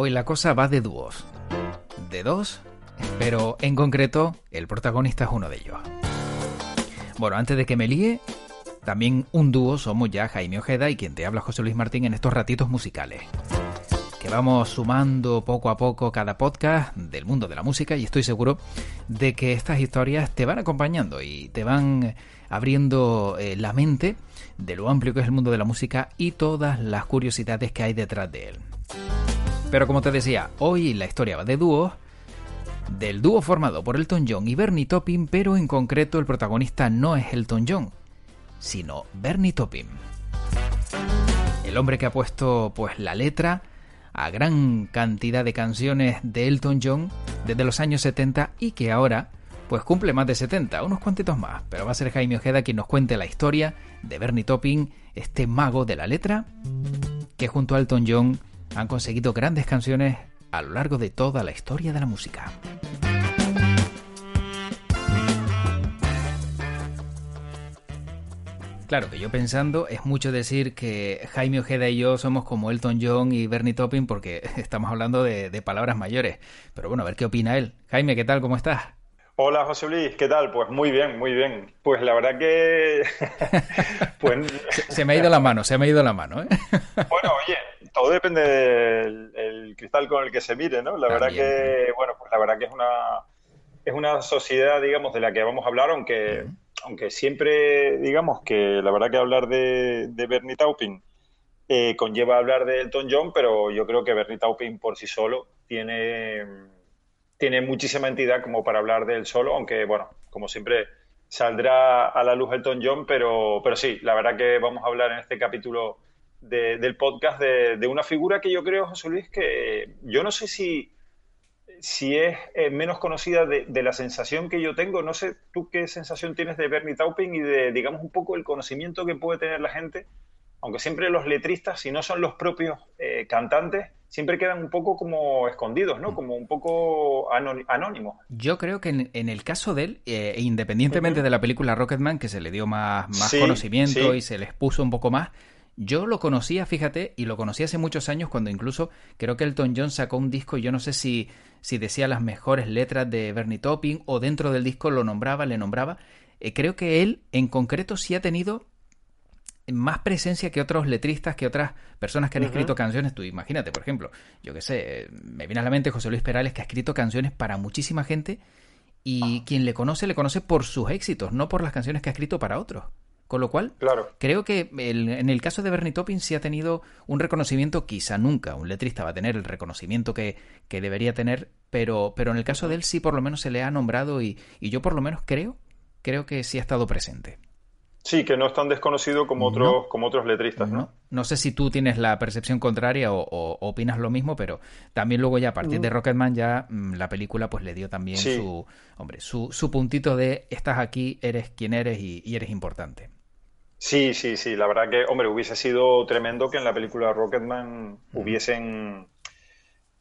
Hoy la cosa va de dúos. De dos, pero en concreto el protagonista es uno de ellos. Bueno, antes de que me líe, también un dúo somos ya Jaime Ojeda y quien te habla José Luis Martín en estos ratitos musicales. Que vamos sumando poco a poco cada podcast del mundo de la música y estoy seguro de que estas historias te van acompañando y te van abriendo eh, la mente de lo amplio que es el mundo de la música y todas las curiosidades que hay detrás de él. Pero como te decía, hoy la historia va de dúos, del dúo formado por Elton John y Bernie Taupin, pero en concreto el protagonista no es Elton John, sino Bernie Taupin. El hombre que ha puesto pues la letra a gran cantidad de canciones de Elton John desde los años 70 y que ahora pues cumple más de 70, unos cuantitos más, pero va a ser Jaime Ojeda quien nos cuente la historia de Bernie Taupin, este mago de la letra, que junto a Elton John han conseguido grandes canciones a lo largo de toda la historia de la música. Claro que yo pensando es mucho decir que Jaime Ojeda y yo somos como Elton John y Bernie Taupin porque estamos hablando de, de palabras mayores. Pero bueno, a ver qué opina él. Jaime, ¿qué tal? ¿Cómo estás? Hola José Luis, ¿qué tal? Pues muy bien, muy bien. Pues la verdad que... pues... se, me ha ido la mano, se me ha ido la mano. ¿eh? bueno, oye, todo depende del cristal con el que se mire, ¿no? La verdad que, bueno, pues la verdad que es una, es una sociedad, digamos, de la que vamos a hablar, aunque, aunque siempre, digamos, que la verdad que hablar de, de Bernie Taupin eh, conlleva hablar de Elton John, pero yo creo que Bernie Taupin por sí solo tiene tiene muchísima entidad como para hablar del solo, aunque, bueno, como siempre, saldrá a la luz Elton John, pero, pero sí, la verdad que vamos a hablar en este capítulo del podcast de, una figura que yo creo, José Luis, que yo no sé si, si es eh, menos conocida de, de, la sensación que yo tengo. No sé tú qué sensación tienes de Bernie Taupin y de, digamos, un poco el conocimiento que puede tener la gente aunque siempre los letristas, si no son los propios eh, cantantes, siempre quedan un poco como escondidos, ¿no? Como un poco anónimos. Yo creo que en, el caso de él, eh, independientemente de la película Rocketman, que se le dio más, más conocimiento y se les puso un poco más, yo lo conocía, fíjate, y lo conocí hace muchos años cuando incluso creo que Elton John sacó un disco y yo no sé si, si decía las mejores letras de Bernie Taupin o dentro del disco lo nombraba, le nombraba. Eh, creo que él en concreto sí ha tenido más presencia que otros letristas, que otras personas que han escrito canciones. Tú imagínate, por ejemplo, yo qué sé, me viene a la mente José Luis Perales, que ha escrito canciones para muchísima gente y quien le conoce, le conoce por sus éxitos, no por las canciones que ha escrito para otros. Con lo cual, claro. creo que en el caso de Bernie Taupin sí ha tenido un reconocimiento, quizá nunca un letrista va a tener el reconocimiento que, que debería tener, pero, pero en el caso de él sí por lo menos se le ha nombrado y, y yo por lo menos creo, creo que sí ha estado presente. Sí, que no es tan desconocido como otros, como otros letristas, ¿no? ¿no? sé si tú tienes la percepción contraria o, opinas lo mismo, pero también luego ya a partir de mm. Rocketman ya mm, la película pues le dio también su, hombre, su, su, puntito de estás aquí, eres quien eres y, eres importante. Sí, sí, sí, la verdad que, hombre, hubiese sido tremendo que en la película Rocketman hubiesen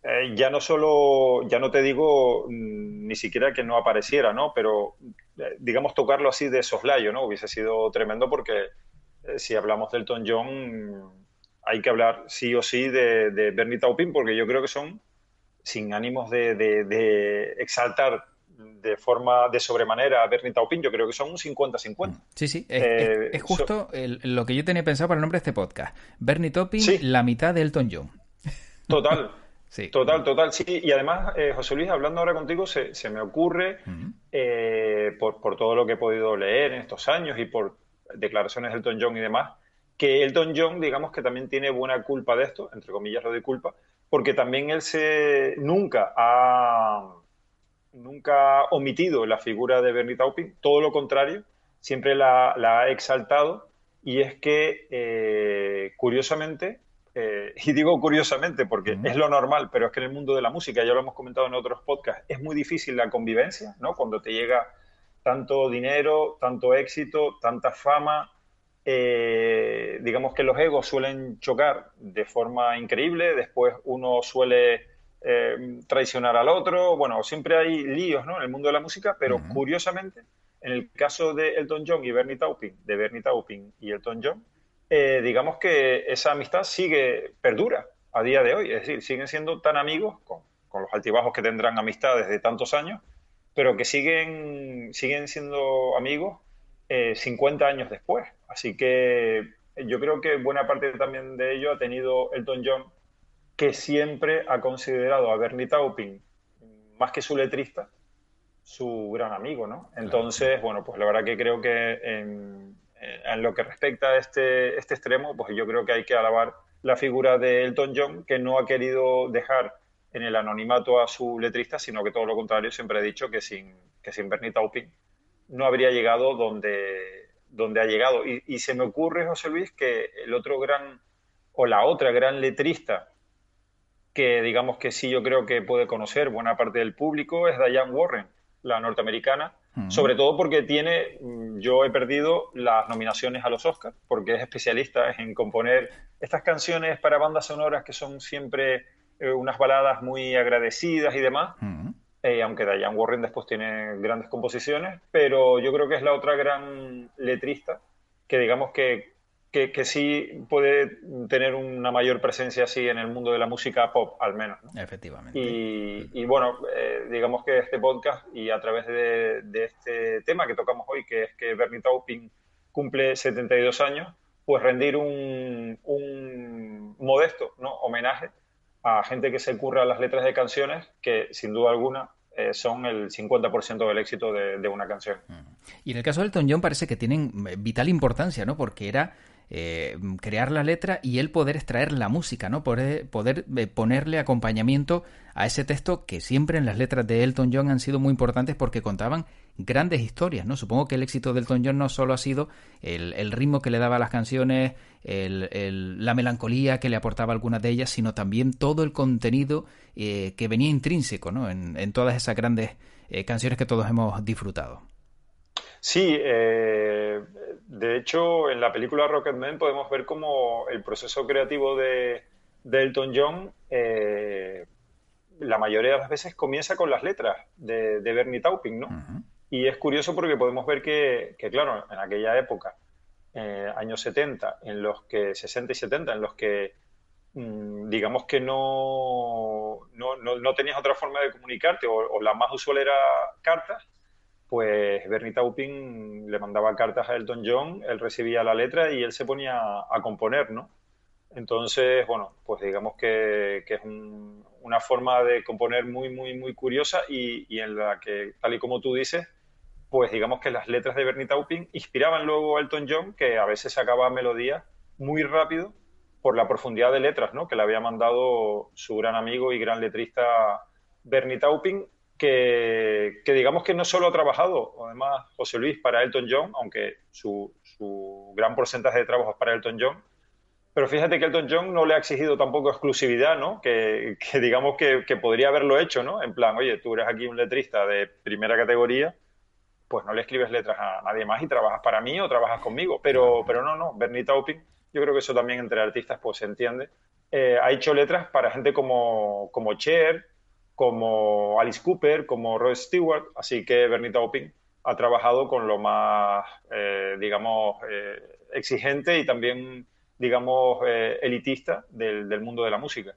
eh, ya no solo, ya no te digo mm, ni siquiera que no apareciera, ¿no? Pero eh, digamos tocarlo así de soslayo, ¿no? Hubiese sido tremendo porque eh, si hablamos del Elton John hay que hablar sí o sí de, Bernie Taupin porque yo creo que son sin ánimos de, exaltar de forma de sobremanera a Bernie Taupin, yo creo que son un 50-50. Sí, sí, es, justo lo que yo tenía pensado para el nombre de este podcast. Bernie Taupin, la mitad de Elton John. Total. Total, total, sí. Y además, eh, José Luis, hablando ahora contigo, se, me ocurre, eh, por, por, todo lo que he podido leer en estos años y por declaraciones de Elton John y demás, que Elton John, digamos que también tiene buena culpa de esto, entre comillas lo de culpa, porque también él se nunca ha nunca ha omitido la figura de Bernie Taupin, todo lo contrario, siempre la, ha exaltado. Y es que, eh, curiosamente, eh, y digo curiosamente porque es lo normal, pero es que en el mundo de la música, ya lo hemos comentado en otros podcasts, es muy difícil la convivencia, ¿no? Cuando te llega tanto dinero, tanto éxito, tanta fama, eh, digamos que los egos suelen chocar de forma increíble, después uno suele eh, traicionar al otro, bueno, siempre hay líos, ¿no? En el mundo de la música, pero curiosamente, en el caso de Elton John y Bernie Taupin, de Bernie Taupin y Elton John, eh, digamos que esa amistad sigue, perdura. a día de hoy. Es decir, siguen siendo tan amigos, con, los altibajos que tendrán amistades de tantos años, pero que siguen, siguen siendo amigos 50 eh, años después. Así que yo creo que buena parte también de ello ha tenido Elton John, que siempre ha considerado a Bernie Taupin, más que su letrista, su gran amigo, ¿no? Entonces, bueno, pues la verdad que creo que en, lo que respecta a este, este extremo, pues yo creo que hay que alabar la figura de Elton John, que no ha querido dejar en el anonimato a su letrista, sino que todo lo contrario, siempre ha dicho que sin, que sin Bernie Taupin no habría llegado donde, donde ha llegado. Y, se me ocurre, José Luis, que el otro gran, o la otra gran letrista que digamos que sí yo creo que puede conocer buena parte del público es Diane Warren, la norteamericana, sobre todo porque tiene, mm, yo he perdido las nominaciones a los Oscars, porque es especialista en componer estas canciones para bandas sonoras que son siempre eh, unas baladas muy agradecidas y demás, eh, aunque Diane Warren después tiene grandes composiciones, pero yo creo que es la otra gran letrista que digamos que que, sí puede tener una mayor presencia así en el mundo de la música pop, al menos. Efectivamente. Y, bueno, eh, digamos que este podcast y a través de, este tema que tocamos hoy, que es que Bernie Taupin cumple 72 años, pues rendir un, modesto ¿no? homenaje a gente que se curra las letras de canciones que sin duda alguna eh, son el 50% del éxito de, de, una canción. Y en el caso de Elton John parece que tienen vital importancia, ¿no? Porque era eh, crear la letra y él poder extraer la música, ¿no? Poder, poder eh, ponerle acompañamiento a ese texto que siempre en las letras de Elton John han sido muy importantes porque contaban grandes historias, ¿no? Supongo que el éxito de Elton John no solo ha sido el, ritmo que le daba a las canciones, la melancolía que le aportaba algunas de ellas, sino también todo el contenido eh, que venía intrínseco, ¿no? En, todas esas grandes canciones que todos hemos disfrutado. Sí, eh, de hecho, en la película Rocketman podemos ver cómo el proceso creativo de, Elton John, eh, la mayoría de las veces comienza con las letras de, Bernie Taupin, ¿no? Y es curioso porque podemos ver que, claro, en aquella época, eh, años 70, en los que, 60 y 70, en los que mm, digamos que no, no, tenías otra forma de comunicarte o, o la más usual era cartas, pues Bernie Taupin le mandaba cartas a Elton John, él recibía la letra y él se ponía a, componer, ¿no? Entonces, bueno, pues digamos que, es una forma de componer muy, muy, muy curiosa y, en la que, tal y como tú dices, pues digamos que las letras de Bernie Taupin inspiraban luego a Elton John, que a veces sacaba melodías muy rápido por la profundidad de letras, ¿no? Que le había mandado su gran amigo y gran letrista Bernie Taupin que, digamos que no solo ha trabajado, además José Luis, para Elton John, aunque su, gran porcentaje de trabajo es para Elton John, pero fíjate que Elton John no le ha exigido tampoco exclusividad, ¿no? Que, digamos que, podría haberlo hecho, ¿no? En plan, oye, tú eres aquí un letrista de primera categoría, pues no le escribes letras a nadie más y trabajas para mí o trabajas conmigo. Pero, pero no, no, Bernie Taupin, yo creo que eso también entre artistas pues se entiende. Eh, ha hecho letras para gente como, como Cher, como Alice Cooper, como Rod Stewart, así que Bernie Taupin ha trabajado con lo más, eh, digamos, eh, exigente y también, digamos, eh, elitista del, mundo de la música.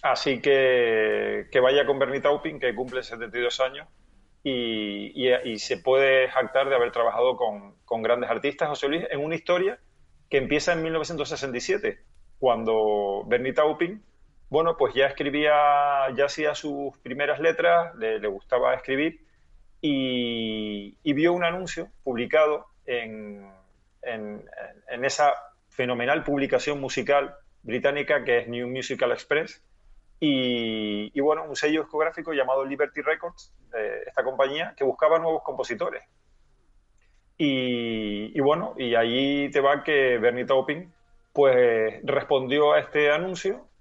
Así que que vaya con Bernie Taupin, que cumple 72 años y, se puede jactar de haber trabajado con, con grandes artistas, José Luis, en una historia que empieza en 1967, cuando Bernie Taupin bueno, pues ya escribía, ya hacía sus primeras letras, le, gustaba escribir y, vio un anuncio publicado en, esa fenomenal publicación musical británica que es New Musical Express y, bueno, un sello discográfico llamado Liberty Records, esta compañía, que buscaba nuevos compositores. Y, bueno, y ahí te va que Bernie Taupin pues respondió a este anuncio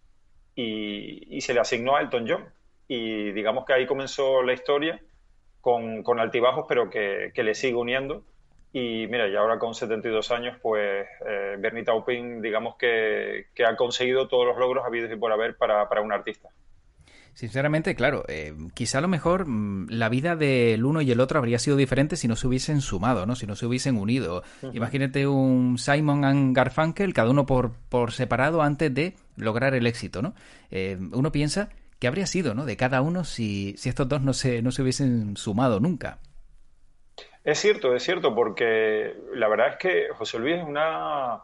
y, se le asignó a Elton John. Y digamos que ahí comenzó la historia con, con altibajos, pero que, le sigue uniendo. Y mira, y ahora con 72 años, pues eh, Bernie Taupin, digamos que, ha conseguido todos los logros habidos y por haber para, para un artista. Sinceramente, claro, eh, quizá a lo mejor mm, la vida del uno y el otro habría sido diferente si no se hubiesen sumado, ¿no? Si no se hubiesen unido. Imagínate un Simon and Garfunkel, cada uno por, por separado antes de lograr el éxito, ¿no? Eh, uno piensa que habría sido, ¿no? De cada uno si, si estos dos no se, no se hubiesen sumado nunca. Es cierto, es cierto, porque la verdad es que José Luis es una,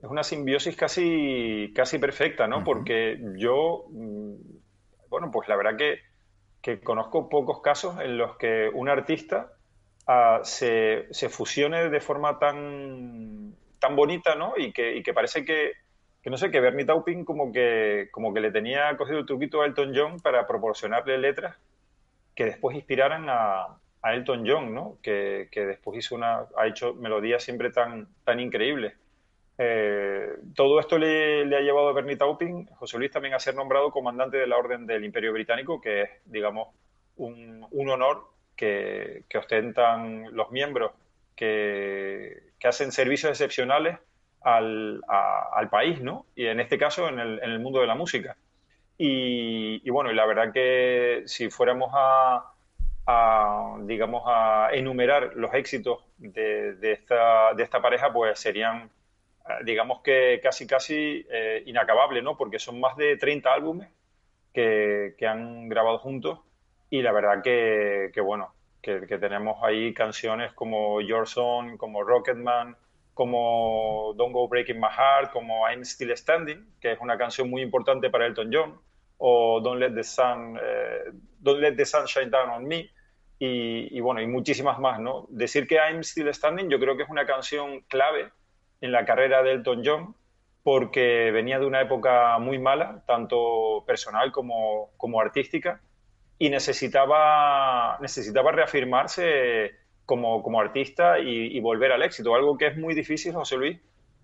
es una simbiosis casi, casi perfecta, ¿no? Porque yo mm, bueno, pues la verdad que, conozco pocos casos en los que un artista ah, se, fusione de forma tan, tan bonita, ¿no? Y que, parece que, no sé, que Bernie Taupin como que, como que le tenía cogido el truquito a Elton John para proporcionarle letras que después inspiraran a, Elton John, ¿no? Que, que, después hizo una, ha hecho melodías siempre tan, tan increíbles. Eh, todo esto le, ha llevado a Bernie Taupin, José Luis, también a ser nombrado comandante de la Orden del Imperio Británico, que es, digamos, un, honor que, ostentan los miembros que, hacen servicios excepcionales al, país, ¿no? Y en este caso, en el, mundo de la música. Y, bueno, y la verdad que si fuéramos a, digamos, a enumerar los éxitos de, esta, de esta pareja, pues serían digamos que casi casi eh, inacabable, ¿no? Porque son más de 30 álbumes que, han grabado juntos y la verdad que, bueno, que, tenemos ahí canciones como Your Song, como Rocketman, como Don't Go Breaking My Heart, como I'm Still Standing, que es una canción muy importante para Elton John, o Don't Let the Sun, eh, Don't Let the Sun Shine Down on Me, y, y, bueno, y muchísimas más, ¿no? Decir que I'm Still Standing yo creo que es una canción clave en la carrera de Elton John porque venía de una época muy mala, tanto personal como, como artística, y necesitaba, necesitaba reafirmarse como, como artista y, volver al éxito, algo que es muy difícil, José Luis,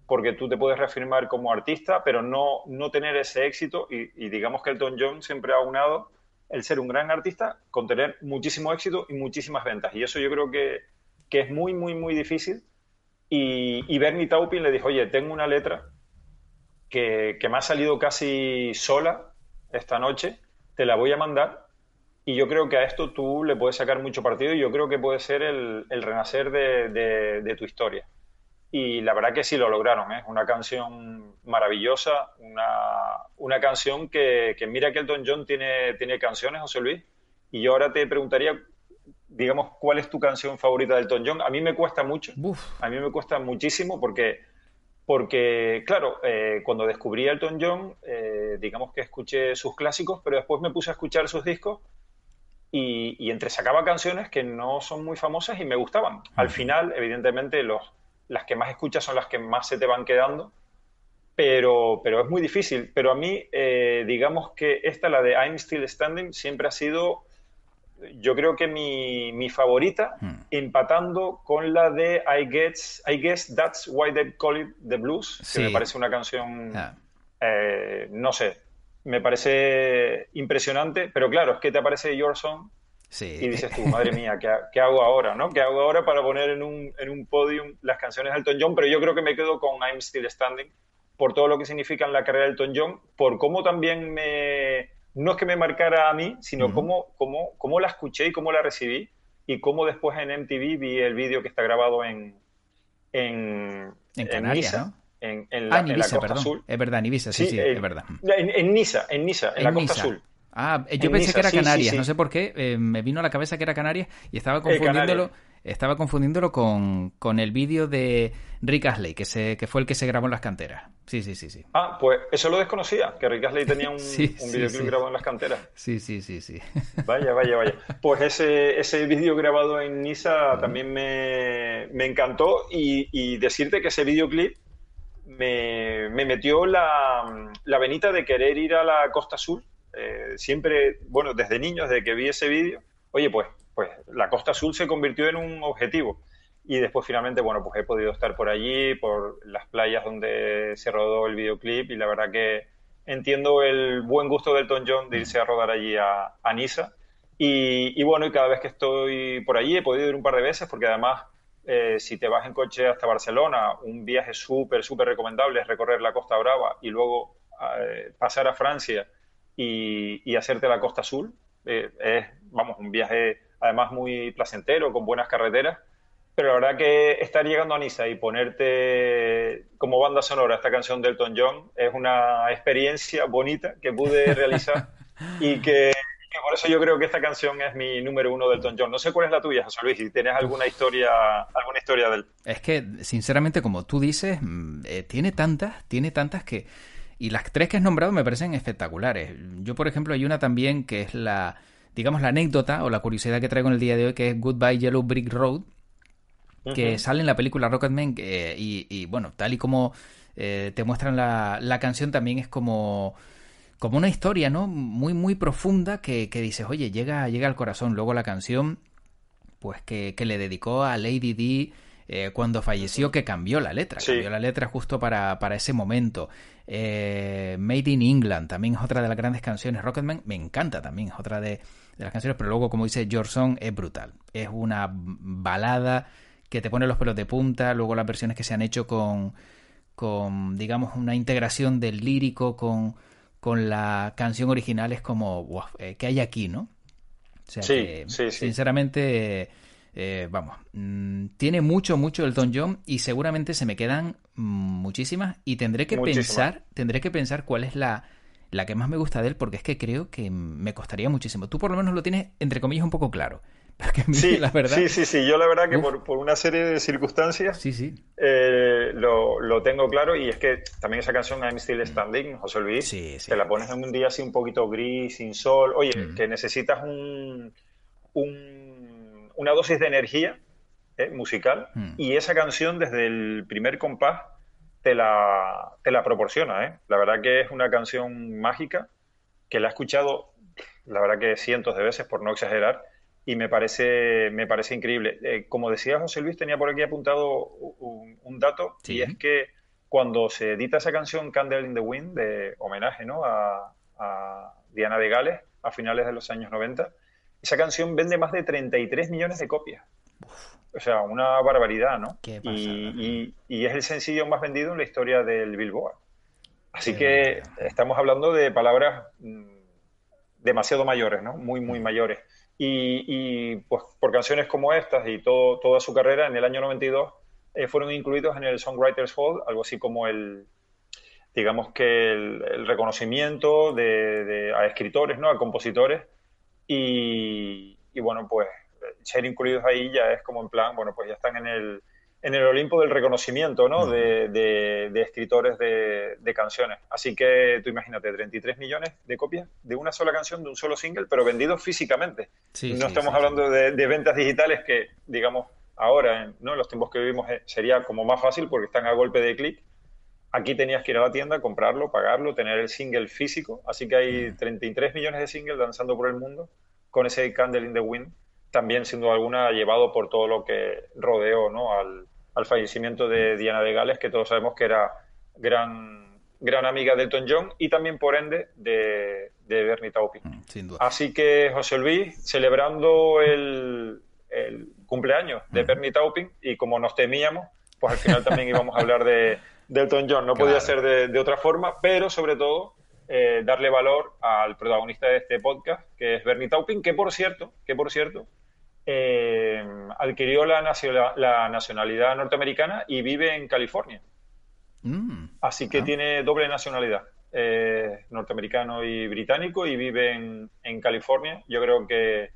porque tú te puedes reafirmar como artista, pero no, no tener ese éxito, y, digamos que Elton John siempre ha unado el ser un gran artista con tener muchísimo éxito y muchísimas ventas, y eso yo creo que, que es muy, muy, muy difícil y, Bernie Taupin le dijo, oye, tengo una letra que, me ha salido casi sola esta noche, te la voy a mandar y yo creo que a esto tú le puedes sacar mucho partido y yo creo que puede ser el, renacer de, tu historia. Y la verdad que sí lo lograron, es ¿eh? una canción maravillosa, una, canción que, mira que Elton John tiene, tiene canciones, José Luis, y yo ahora te preguntaría digamos, ¿cuál es tu canción favorita de Elton John? A mí me cuesta mucho, a mí me cuesta muchísimo porque, porque claro, eh, cuando descubrí a Elton John, eh, digamos que escuché sus clásicos, pero después me puse a escuchar sus discos y, y entresacaba canciones que no son muy famosas y me gustaban. Al final, evidentemente, los, las que más escuchas son las que más se te van quedando, pero, pero es muy difícil. Pero a mí, eh, digamos que esta, la de I'm Still Standing, siempre ha sido yo creo que mi, mi favorita, hmm. empatando con la de I Guess, I Guess That's Why They Call It The Blues, que me parece una canción, ah. eh, no sé, me parece impresionante, pero claro, es que te aparece Your Song y dices tú, madre mía, ¿qué, ¿qué, hago ahora? ¿no? ¿Qué hago ahora para poner en un, en un podium las canciones de Elton John? Pero yo creo que me quedo con I'm Still Standing por todo lo que significa en la carrera de Elton John, por cómo también me no es que me marcara a mí, sino cómo, cómo, cómo, la escuché y cómo la recibí y cómo después en MTV vi el vídeo que está grabado en en, en Canarias, ¿no? En, la, ah, en, Ibiza, Costa Azul. Es verdad, en Ibiza, sí, sí, es verdad. En, Niza, en Niza, en, la Costa Azul. Ah, yo pensé que era Canarias, no sé por qué, eh, me vino a la cabeza que era Canarias y estaba eh, confundiéndolo, estaba confundiéndolo con, con el vídeo de Rick Astley, que, se, que fue el que se grabó en las canteras. Sí, sí, sí, sí. Ah, pues eso lo desconocía, que Rick Astley tenía un, videoclip grabado en las canteras. Sí, sí, sí, sí. Vaya, vaya, vaya. Pues ese, ese vídeo grabado en Niza también me, me encantó y, y, decirte que ese videoclip me, me metió la, la venita de querer ir a la Costa Sur. Eh, siempre, bueno, desde niño, desde que vi ese vídeo, oye, pues pues la Costa Azul se convirtió en un objetivo. Y después finalmente, bueno, pues he podido estar por allí, por las playas donde se rodó el videoclip y la verdad que entiendo el buen gusto del Elton John de irse a rodar allí a, a Niza. Y, bueno, y cada vez que estoy por allí he podido ir un par de veces porque además eh, si te vas en coche hasta Barcelona, un viaje súper, súper recomendable es recorrer la Costa Brava y luego eh, pasar a Francia y, hacerte la Costa Azul. Eh, es, vamos, un viaje además muy placentero, con buenas carreteras. Pero la verdad que estar llegando a Niza y ponerte como banda sonora esta canción del Elton John es una experiencia bonita que pude realizar y que, por eso yo creo que esta canción es mi número uno del Elton John. No sé cuál es la tuya, José Luis, si tienes alguna historia, alguna historia de él. Es que, sinceramente, como tú dices, mm, eh, tiene tantas, tiene tantas que... Y las tres que has nombrado me parecen espectaculares. Yo, por ejemplo, hay una también que es la, digamos, la anécdota o la curiosidad que traigo en el día de hoy, que es Goodbye Yellow Brick Road, que sale en la película Rocketman eh, y, bueno, tal y como eh, te muestran la, la, canción también es como como una historia, ¿no? Muy, muy profunda que, que dices, oye, llega, llega al corazón. Luego la canción, pues que, que le dedicó a Lady D eh, cuando falleció, que cambió la letra. Cambió la letra justo para, para ese momento. Made in England también es otra de las grandes canciones. Rocketman me encanta también, es otra de, de las canciones, pero luego, como dice George Song, es brutal. Es una balada que te pone los pelos de punta, luego las versiones que se han hecho con, con digamos, una integración del lírico con, con la canción original es como, wow, eh, ¿qué hay aquí, no? O sea, que, sinceramente, eh, vamos, mm, tiene mucho, mucho el Don John y seguramente se me quedan muchísimas y tendré que pensar, tendré que pensar cuál es la, la que más me gusta de él porque es que creo que me costaría muchísimo. Tú por lo menos lo tienes, entre comillas, un poco claro sí, la verdad... sí, sí, sí. Yo la verdad que por, por, una serie de circunstancias sí, sí. Eh, lo, lo, tengo claro y es que también esa canción I'm Still Standing, José Luis, sí, te la pones en un día así un poquito gris, sin sol. Oye, mm. que necesitas un, un, una dosis de energía eh, musical mm. y esa canción desde el primer compás te la, te la proporciona. ¿eh? La verdad que es una canción mágica que la he escuchado, la verdad que cientos de veces, por no exagerar y me parece, me parece increíble. Eh, como decía José Luis, tenía por aquí apuntado un, dato, y es que cuando se edita esa canción Candle in the Wind, de homenaje ¿no? a, Diana de Gales, a finales de los años 90, esa canción vende más de 33 millones de copias. O sea, una barbaridad, ¿no? y, y, es el sencillo más vendido en la historia del Billboard. Así que estamos hablando de palabras mm, demasiado mayores, ¿no? Muy, muy mm. mayores. Y, pues por canciones como estas y todo, toda su carrera, en el año 92 eh, fueron incluidos en el Songwriters Hall, algo así como el, digamos que el, reconocimiento de, a escritores, ¿no? a compositores. Y, y, bueno, pues ser incluidos ahí ya es como en plan, bueno, pues ya están en el, en el Olimpo del reconocimiento ¿no? de, de, escritores de, canciones. Así que tú imagínate, 33 millones de copias de una sola canción, de un solo single, pero vendidos físicamente. no estamos hablando de, ventas digitales que, digamos, ahora, en ¿no? los tiempos que vivimos, eh, sería como más fácil porque están a golpe de clic. Aquí tenías que ir a la tienda, comprarlo, pagarlo, tener el single físico. Así que hay 33 millones de singles danzando por el mundo con ese Candle in the Wind también sin duda alguna llevado por todo lo que rodeó ¿no? al, al fallecimiento de Diana de Gales, que todos sabemos que era gran, gran amiga de Elton John y también, por ende, de, de Bernie Taupin. Mm, Así que, José Luis, celebrando el, el cumpleaños de Bernie Taupin y como nos temíamos, pues al final también íbamos a hablar de, de Elton John. No podía ser de, de, otra forma, pero sobre todo eh, darle valor al protagonista de este podcast, que es Bernie Taupin, que por cierto, que por cierto, eh, adquirió la, la, nacionalidad norteamericana y vive en California. Mm. Así que ah. tiene doble nacionalidad, eh, norteamericano y británico, y vive en, California. Yo creo que,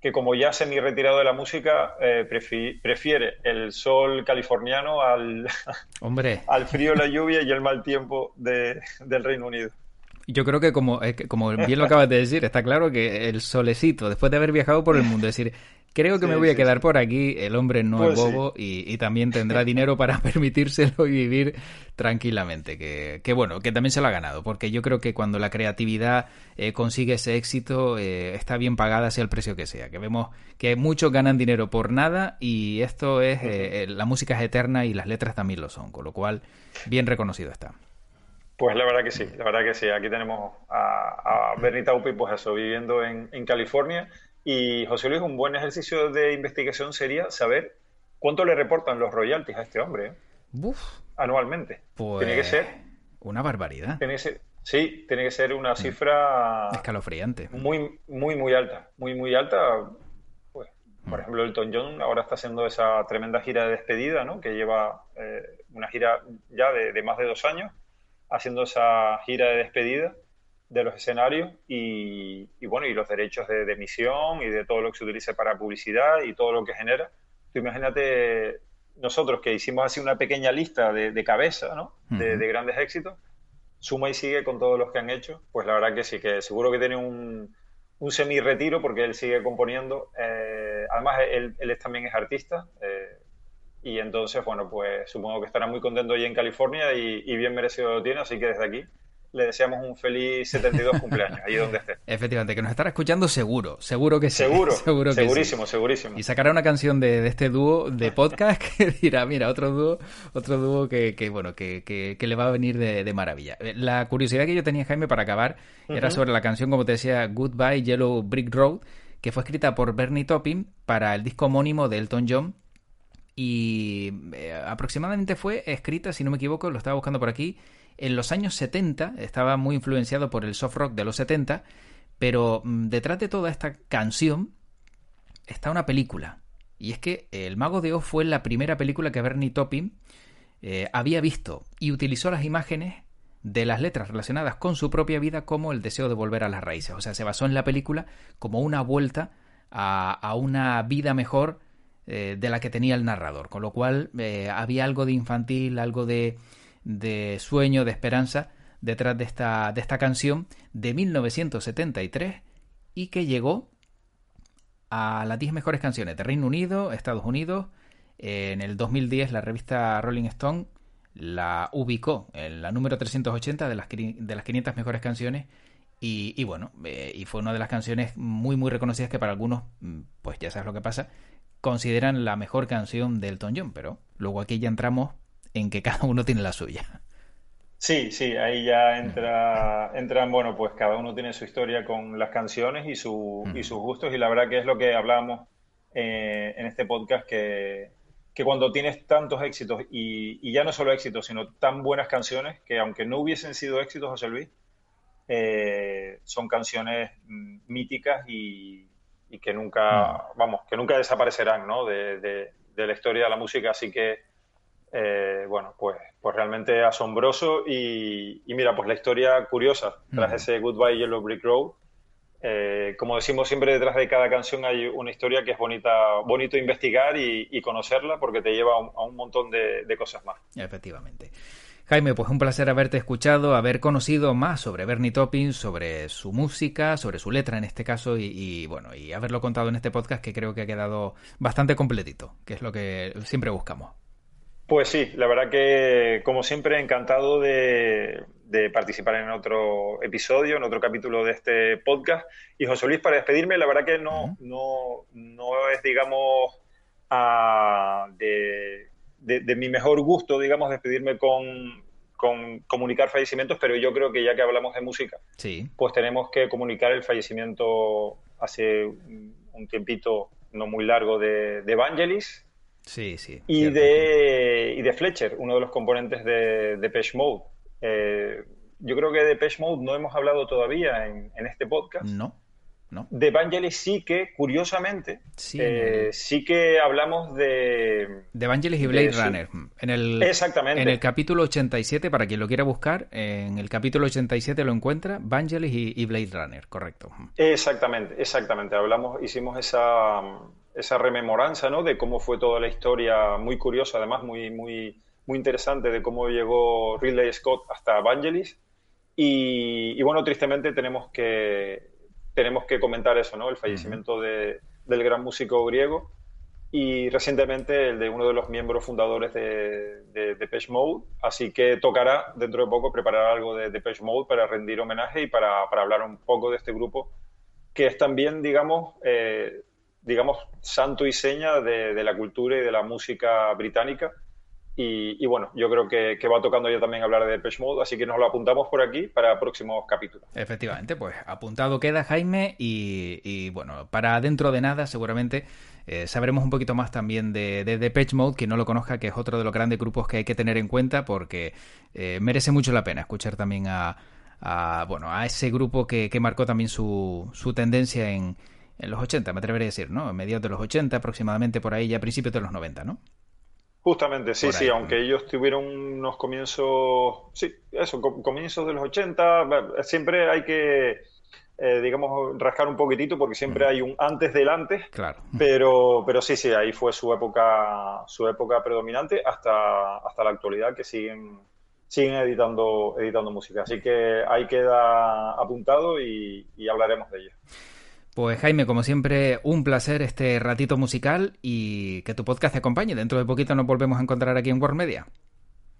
que, como ya semi retirado de la música, eh, prefiere el sol californiano al, Hombre. al frío, la lluvia y el mal tiempo del Reino Unido. Yo creo que como, como bien lo acabas de decir, está claro que el solecito, después de haber viajado por el mundo, es decir, creo que me voy a quedar por aquí, el hombre no es pues bobo y, también tendrá dinero para permitírselo y vivir tranquilamente, que, que, bueno, que también se lo ha ganado, porque yo creo que cuando la creatividad eh, consigue ese éxito, eh, está bien pagada sea el precio que sea, que vemos que muchos ganan dinero por nada y esto es, eh, la música es eterna y las letras también lo son, con lo cual bien reconocido está. Pues la verdad que sí, la verdad que sí. Aquí tenemos a, a Bernie Taupin, pues eso, viviendo en, California. Y José Luis, un buen ejercicio de investigación sería saber cuánto le reportan los royalties a este hombre ¿eh? anualmente. Pues... Tiene que ser una barbaridad. Tiene que ser, Sí, tiene que ser una mm. cifra... Escalofriante. Muy, muy, muy alta. Muy, muy alta. Pues, por mm. ejemplo, Elton John ahora está haciendo esa tremenda gira de despedida, ¿no? Que lleva eh, una gira ya de, más de dos años, haciendo esa gira de despedida de los escenarios y, bueno, y los derechos de, emisión y de todo lo que se utilice para publicidad y todo lo que genera. Tú imagínate nosotros que hicimos así una pequeña lista de, cabeza, ¿no? de, grandes éxitos suma y sigue con todos los que han hecho, pues la verdad que sí, que seguro que tiene un, un semi-retiro porque él sigue componiendo. Eh, además, él, él, también es artista. Eh, y entonces, bueno, pues supongo que estará muy contento allí en California y, y bien merecido lo tiene. Así que desde aquí le deseamos un feliz 72 cumpleaños, ahí donde esté. Efectivamente, que nos estará escuchando seguro, seguro que sí. Seguro, seguro segurísimo, segurísimo. Y sacará una canción de, este dúo de podcast que dirá, mira, otro dúo, otro dúo que, bueno, que, le va a venir de, maravilla. La curiosidad que yo tenía, Jaime, para acabar, era sobre la canción, como te decía, Goodbye Yellow Brick Road, que fue escrita por Bernie Topping para el disco homónimo de Elton John, y eh, aproximadamente fue escrita, si no me equivoco, lo estaba buscando por aquí, en los años 70, estaba muy influenciado por el soft rock de los 70, pero mm, detrás de toda esta canción está una película. Y es que El Mago de Oz fue la primera película que Bernie Topping eh, había visto y utilizó las imágenes de las letras relacionadas con su propia vida como el deseo de volver a las raíces. O sea, se basó en la película como una vuelta a, una vida mejor eh, de la que tenía el narrador. Con lo cual eh, había algo de infantil, algo de, de sueño, de esperanza detrás de esta, de esta canción de 1973 y que llegó a las 10 mejores canciones de Reino Unido, Estados Unidos. En el 2010 la revista Rolling Stone la ubicó en la número 380 de las, de las 500 mejores canciones y, bueno, eh, y fue una de las canciones muy muy reconocidas que para algunos, mm, pues ya sabes lo que pasa, consideran la mejor canción de Elton John, pero luego aquí ya entramos en que cada uno tiene la suya. Sí, sí, ahí ya entra, entran, bueno, pues cada uno tiene su historia con las canciones y, su, y sus gustos y la verdad que es lo que hablamos eh, en este podcast, que, que, cuando tienes tantos éxitos y, ya no solo éxitos, sino tan buenas canciones, que aunque no hubiesen sido éxitos, José Luis, eh, son canciones mm, míticas y, y, que nunca, vamos, que nunca desaparecerán, ¿no? De, de, de la historia de la música, así que eh, bueno, pues, pues realmente asombroso y, mira, pues la historia curiosa tras ese Goodbye Yellow Brick Road. Eh, como decimos siempre, detrás de cada canción hay una historia que es bonita, bonito investigar y, conocerla porque te lleva a un, montón de, cosas más. Efectivamente. Jaime, pues un placer haberte escuchado, haber conocido más sobre Bernie Topping, sobre su música, sobre su letra en este caso, y, y, bueno, y haberlo contado en este podcast que creo que ha quedado bastante completito, que es lo que siempre buscamos. Pues sí, la verdad que como siempre encantado de, participar en otro episodio, en otro capítulo de este podcast. Y José Luis, para despedirme, la verdad que no, no, no es, digamos, de, de, mi mejor gusto, digamos, despedirme con, con, comunicar fallecimientos, pero yo creo que ya que hablamos de música, sí. pues tenemos que comunicar el fallecimiento hace un tiempito no muy largo de, de Evangelis, Sí, sí. Y de, y de Fletcher, uno de los componentes de Depeche Mode. Eh, yo creo que de Depeche Mode no hemos hablado todavía en, este podcast. No. ¿No? De Vangelis sí que, curiosamente, sí, eh, sí que hablamos de... De Vangelis y Blade Runner. En el, Exactamente. En el capítulo 87, para quien lo quiera buscar, en el capítulo 87 lo encuentra, Vangelis y, y Blade Runner, correcto. Exactamente, exactamente. Hablamos, hicimos esa, esa rememoranza, ¿no? De cómo fue toda la historia, muy curiosa, además muy, muy, muy interesante, de cómo llegó Ridley Scott hasta Evangelis. Y, bueno, tristemente tenemos que, tenemos que comentar eso, ¿no? El fallecimiento de, del gran músico griego y recientemente el de uno de los miembros fundadores de, de Depeche Mode. Así que tocará dentro de poco preparar algo de Depeche Mode para rendir homenaje y para, para hablar un poco de este grupo que es también, digamos, eh, digamos, santo y seña de, la cultura y de la música británica. Y, bueno, yo creo que, va tocando ya también hablar de Depeche Mode, así que nos lo apuntamos por aquí para próximos capítulos. Efectivamente, pues apuntado queda Jaime y, bueno, para dentro de nada seguramente eh, sabremos un poquito más también de, de Depeche Mode, que no lo conozca, que es otro de los grandes grupos que hay que tener en cuenta porque eh, merece mucho la pena escuchar también a, a, bueno, a ese grupo que, que marcó también su, su tendencia en, en los 80, me atrevería a decir, ¿no? En mediados de los 80, aproximadamente por ahí, ya a principios de los 90, ¿no? Justamente, sí, sí, aunque ellos tuvieron unos comienzos, sí, eso, comienzos de los 80, siempre hay que, eh, digamos, rascar un poquitito porque siempre hay un antes del antes, claro. pero, pero sí, sí, ahí fue su época, su época predominante hasta, hasta la actualidad que siguen, siguen editando, editando música. Así que ahí queda apuntado y, y hablaremos de ello. Pues Jaime, como siempre, un placer este ratito musical y que tu podcast te acompañe. Dentro de poquito nos volvemos a encontrar aquí en World Media.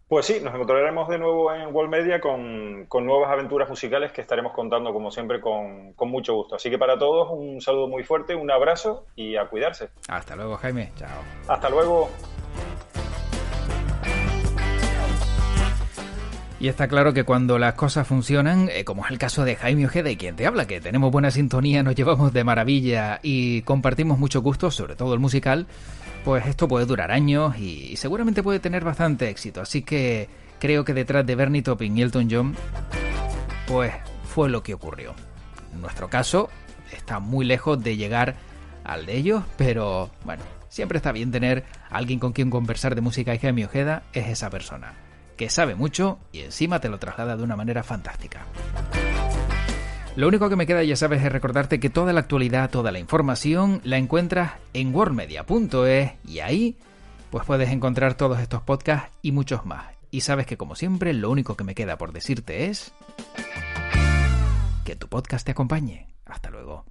Pues sí, nos encontraremos de nuevo en World Media con, nuevas aventuras musicales que estaremos contando, como siempre, con, con mucho gusto. Así que para todos, un saludo muy fuerte, un abrazo y a cuidarse. Hasta luego, Jaime. Chao. Hasta luego. Y está claro que cuando las cosas funcionan, eh, como es el caso de Jaime Ojeda y quien te habla, que tenemos buena sintonía, nos llevamos de maravilla y compartimos mucho gusto, sobre todo el musical, pues esto puede durar años y seguramente puede tener bastante éxito. Así que creo que detrás de Bernie Topping y Elton John, pues fue lo que ocurrió. En nuestro caso, está muy lejos de llegar al de ellos, pero bueno, siempre está bien tener alguien con quien conversar de música y Jaime Ojeda es esa persona que sabe mucho y encima te lo traslada de una manera fantástica. Lo único que me queda, ya sabes, es recordarte que toda la actualidad, toda la información la encuentras en worldmedia.es y ahí pues puedes encontrar todos estos podcasts y muchos más. Y sabes que como siempre, lo único que me queda por decirte es que tu podcast te acompañe. Hasta luego.